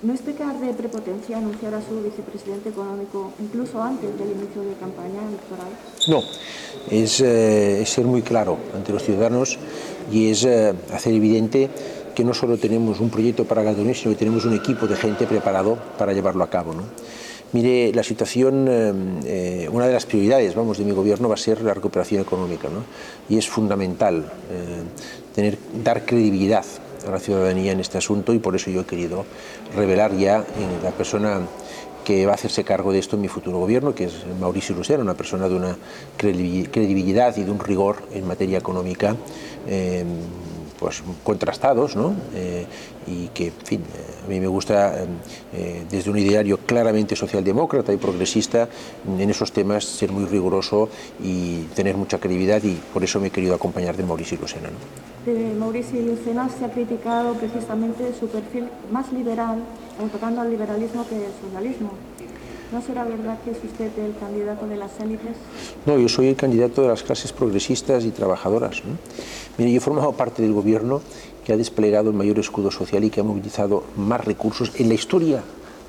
¿No es pecar de prepotencia anunciar a su vicepresidente económico incluso antes del inicio de campaña electoral? No, es, eh, es ser muy claro ante los ciudadanos y es eh, hacer evidente que no solo tenemos un proyecto para Cataluña, sino que tenemos un equipo de gente preparado para llevarlo a cabo. ¿no? Mire, la situación, eh, eh, una de las prioridades vamos, de mi gobierno va a ser la recuperación económica ¿no? y es fundamental eh, tener, dar credibilidad a la ciudadanía en este asunto y por eso yo he querido revelar ya en la persona que va a hacerse cargo de esto en mi futuro gobierno, que es Mauricio Lucero, una persona de una credibilidad y de un rigor en materia económica eh, pues contrastados, ¿no? Eh, y que, en fin, a mí me gusta eh, desde un ideario claramente socialdemócrata y progresista en esos temas ser muy riguroso y tener mucha credibilidad y por eso me he querido acompañar de Mauricio Lucena. De Mauricio Lucena se ha criticado precisamente su perfil más liberal, enfocando al liberalismo que al socialismo. ¿No será verdad que es usted el candidato de las élites? No, yo soy el candidato de las clases progresistas y trabajadoras. ¿no? Mire, yo he formado parte del gobierno que ha desplegado el mayor escudo social y que ha movilizado más recursos en la historia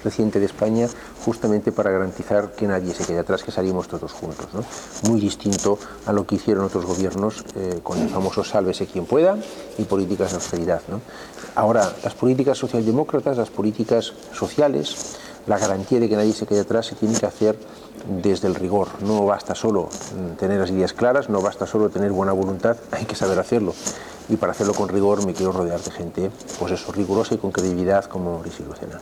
reciente de España justamente para garantizar que nadie se quede atrás, que salimos todos juntos. Muy distinto a lo que hicieron otros gobiernos eh, con el famoso sálvese quien pueda y políticas de austeridad. Ahora, las políticas socialdemócratas, las políticas sociales, la garantía de que nadie se quede atrás se tiene que hacer desde el rigor. No basta solo tener las ideas claras, no basta solo tener buena voluntad, hay que saber hacerlo. Y para hacerlo con rigor me quiero rodear de gente, pues eso, rigurosa y con credibilidad como Mauricio Lucena.